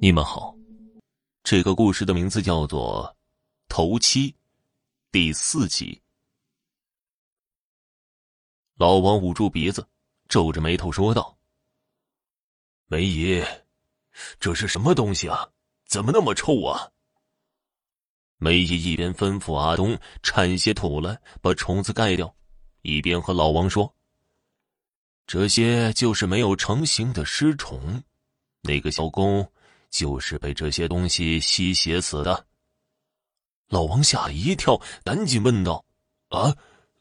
你们好，这个故事的名字叫做《头七》第四集。老王捂住鼻子，皱着眉头说道：“梅姨，这是什么东西啊？怎么那么臭啊？”梅姨一边吩咐阿东铲些土来把虫子盖掉，一边和老王说：“这些就是没有成型的尸虫，那个小工。”就是被这些东西吸血死的。老王吓了一跳，赶紧问道：“啊，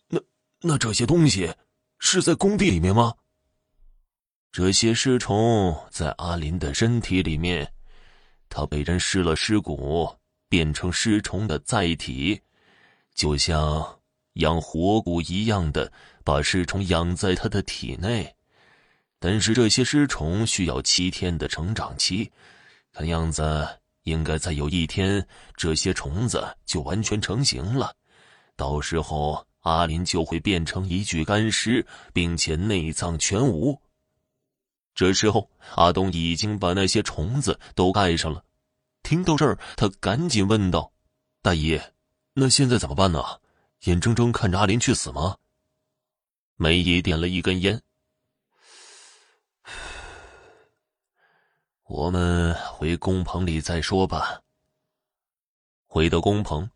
那那这些东西是在工地里面吗？”这些尸虫在阿林的身体里面，他被人施了尸骨，变成尸虫的载体，就像养活骨一样的把尸虫养在他的体内。但是这些尸虫需要七天的成长期。看样子，应该再有一天，这些虫子就完全成型了。到时候，阿林就会变成一具干尸，并且内脏全无。这时候，阿东已经把那些虫子都盖上了。听到这儿，他赶紧问道：“大姨，那现在怎么办呢？眼睁睁看着阿林去死吗？”梅姨点了一根烟。我们回工棚里再说吧。回到工棚，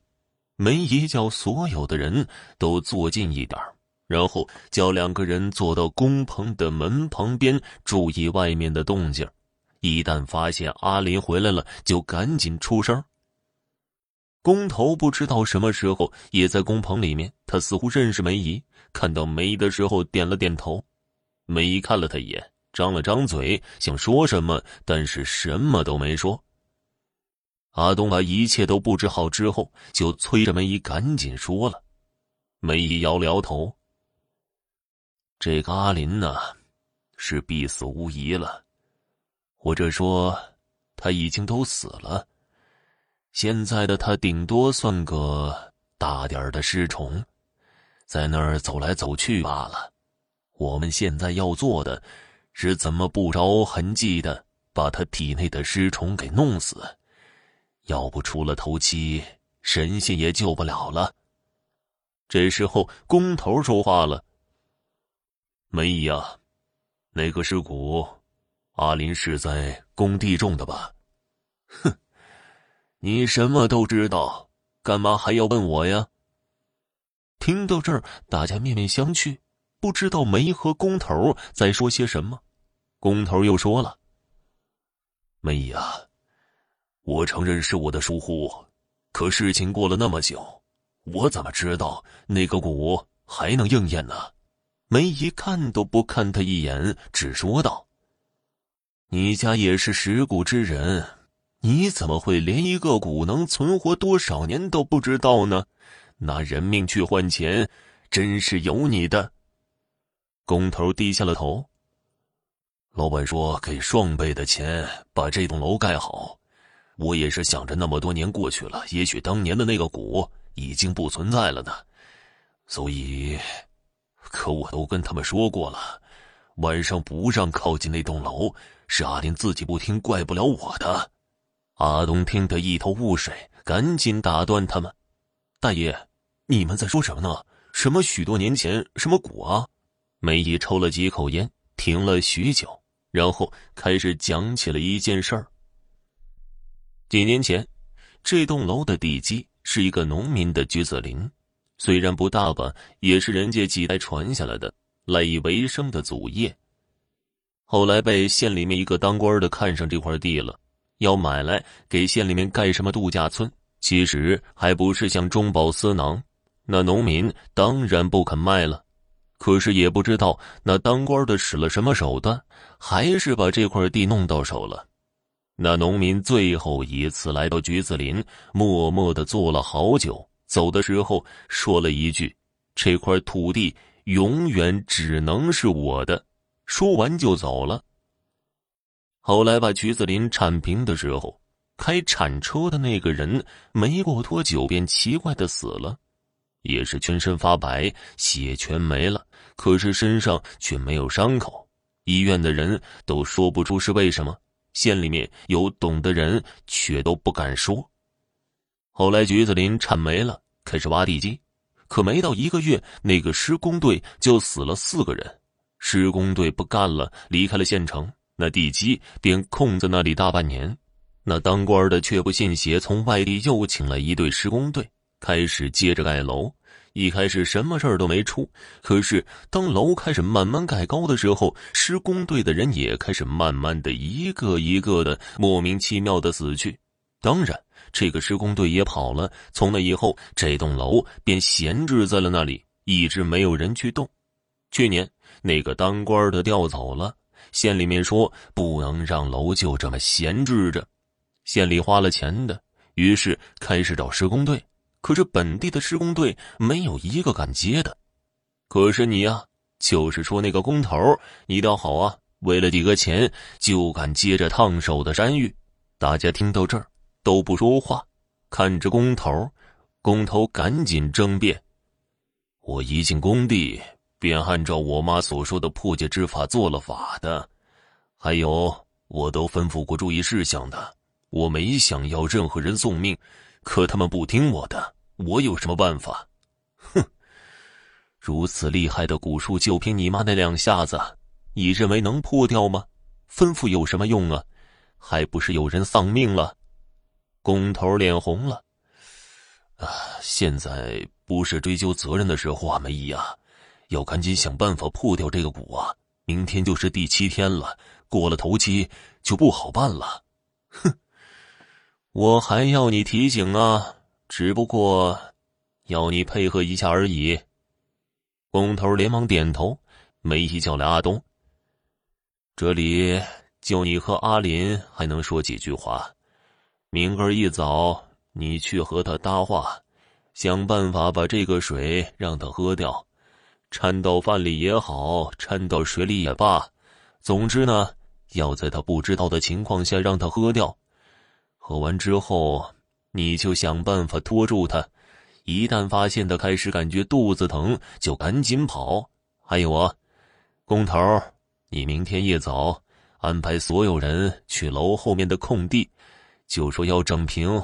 梅姨叫所有的人都坐近一点然后叫两个人坐到工棚的门旁边，注意外面的动静。一旦发现阿林回来了，就赶紧出声。工头不知道什么时候也在工棚里面，他似乎认识梅姨，看到梅姨的时候点了点头。梅姨看了他一眼。张了张嘴，想说什么，但是什么都没说。阿东把一切都布置好之后，就催着梅姨赶紧说了。梅姨摇了摇头：“这个阿林呢，是必死无疑了，或者说他已经都死了。现在的他顶多算个大点的尸虫，在那儿走来走去罢了。我们现在要做的。”是怎么不着痕迹的把他体内的尸虫给弄死？要不出了头七，神仙也救不了了。这时候，工头说话了：“梅姨啊，那个尸骨，阿林是在工地种的吧？”“哼，你什么都知道，干嘛还要问我呀？”听到这儿，大家面面相觑。不知道梅和工头在说些什么，工头又说了：“梅姨啊，我承认是我的疏忽，可事情过了那么久，我怎么知道那个蛊还能应验呢？”梅姨看都不看他一眼，只说道：“你家也是食蛊之人，你怎么会连一个蛊能存活多少年都不知道呢？拿人命去换钱，真是有你的。”工头低下了头。老板说：“给双倍的钱把这栋楼盖好。”我也是想着，那么多年过去了，也许当年的那个谷已经不存在了呢。所以，可我都跟他们说过了，晚上不让靠近那栋楼，是阿林自己不听，怪不了我的。阿东听得一头雾水，赶紧打断他们：“大爷，你们在说什么呢？什么许多年前，什么谷啊？”梅姨抽了几口烟，停了许久，然后开始讲起了一件事儿。几年前，这栋楼的地基是一个农民的橘子林，虽然不大吧，也是人家几代传下来的赖以为生的祖业。后来被县里面一个当官的看上这块地了，要买来给县里面盖什么度假村，其实还不是想中饱私囊，那农民当然不肯卖了。可是也不知道那当官的使了什么手段，还是把这块地弄到手了。那农民最后一次来到橘子林，默默的坐了好久，走的时候说了一句：“这块土地永远只能是我的。”说完就走了。后来把橘子林铲平的时候，开铲车的那个人没过多久便奇怪的死了。也是全身发白，血全没了，可是身上却没有伤口。医院的人都说不出是为什么，县里面有懂的人，却都不敢说。后来橘子林铲没了，开始挖地基，可没到一个月，那个施工队就死了四个人。施工队不干了，离开了县城，那地基便空在那里大半年。那当官的却不信邪，从外地又请了一队施工队，开始接着盖楼。一开始什么事儿都没出，可是当楼开始慢慢盖高的时候，施工队的人也开始慢慢的一个一个的莫名其妙的死去。当然，这个施工队也跑了。从那以后，这栋楼便闲置在了那里，一直没有人去动。去年，那个当官的调走了，县里面说不能让楼就这么闲置着，县里花了钱的，于是开始找施工队。可是本地的施工队没有一个敢接的，可是你呀，就是说那个工头，你倒好啊，为了几个钱就敢接着烫手的山芋。大家听到这儿都不说话，看着工头，工头赶紧争辩：“我一进工地便按照我妈所说的破解之法做了法的，还有我都吩咐过注意事项的，我没想要任何人送命。”可他们不听我的，我有什么办法？哼！如此厉害的蛊术，就凭你妈那两下子，你认为能破掉吗？吩咐有什么用啊？还不是有人丧命了？工头脸红了。啊！现在不是追究责任的时候啊，梅姨啊，要赶紧想办法破掉这个蛊啊！明天就是第七天了，过了头七就不好办了。哼！我还要你提醒啊，只不过要你配合一下而已。工头连忙点头。梅姨叫来阿东，这里就你和阿林还能说几句话。明儿一早，你去和他搭话，想办法把这个水让他喝掉，掺到饭里也好，掺到水里也罢，总之呢，要在他不知道的情况下让他喝掉。喝完之后，你就想办法拖住他。一旦发现他开始感觉肚子疼，就赶紧跑。还有啊，工头，你明天一早安排所有人去楼后面的空地，就说要整平。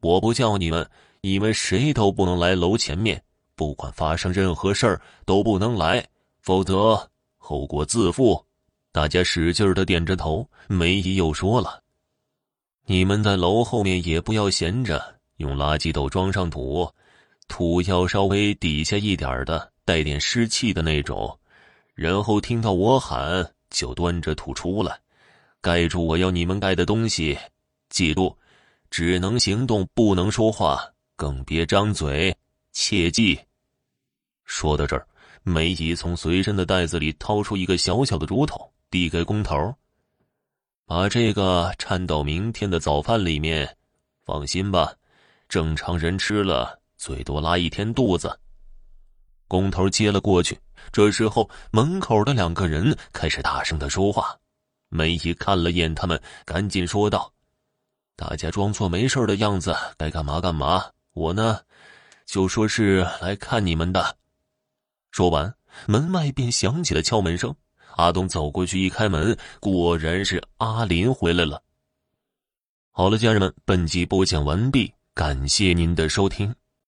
我不叫你们，你们谁都不能来楼前面。不管发生任何事儿，都不能来，否则后果自负。大家使劲的点着头。梅姨又说了。你们在楼后面也不要闲着，用垃圾斗装上土，土要稍微底下一点的，带点湿气的那种。然后听到我喊，就端着土出来，盖住我要你们盖的东西。记住，只能行动，不能说话，更别张嘴，切记。说到这儿，梅姨从随身的袋子里掏出一个小小的竹筒，递给工头。把这个掺到明天的早饭里面，放心吧，正常人吃了最多拉一天肚子。工头接了过去，这时候门口的两个人开始大声的说话。梅姨看了眼他们，赶紧说道：“大家装作没事的样子，该干嘛干嘛。我呢，就说是来看你们的。”说完，门外便响起了敲门声。阿东走过去一开门，果然是阿林回来了。好了，家人们，本集播讲完毕，感谢您的收听。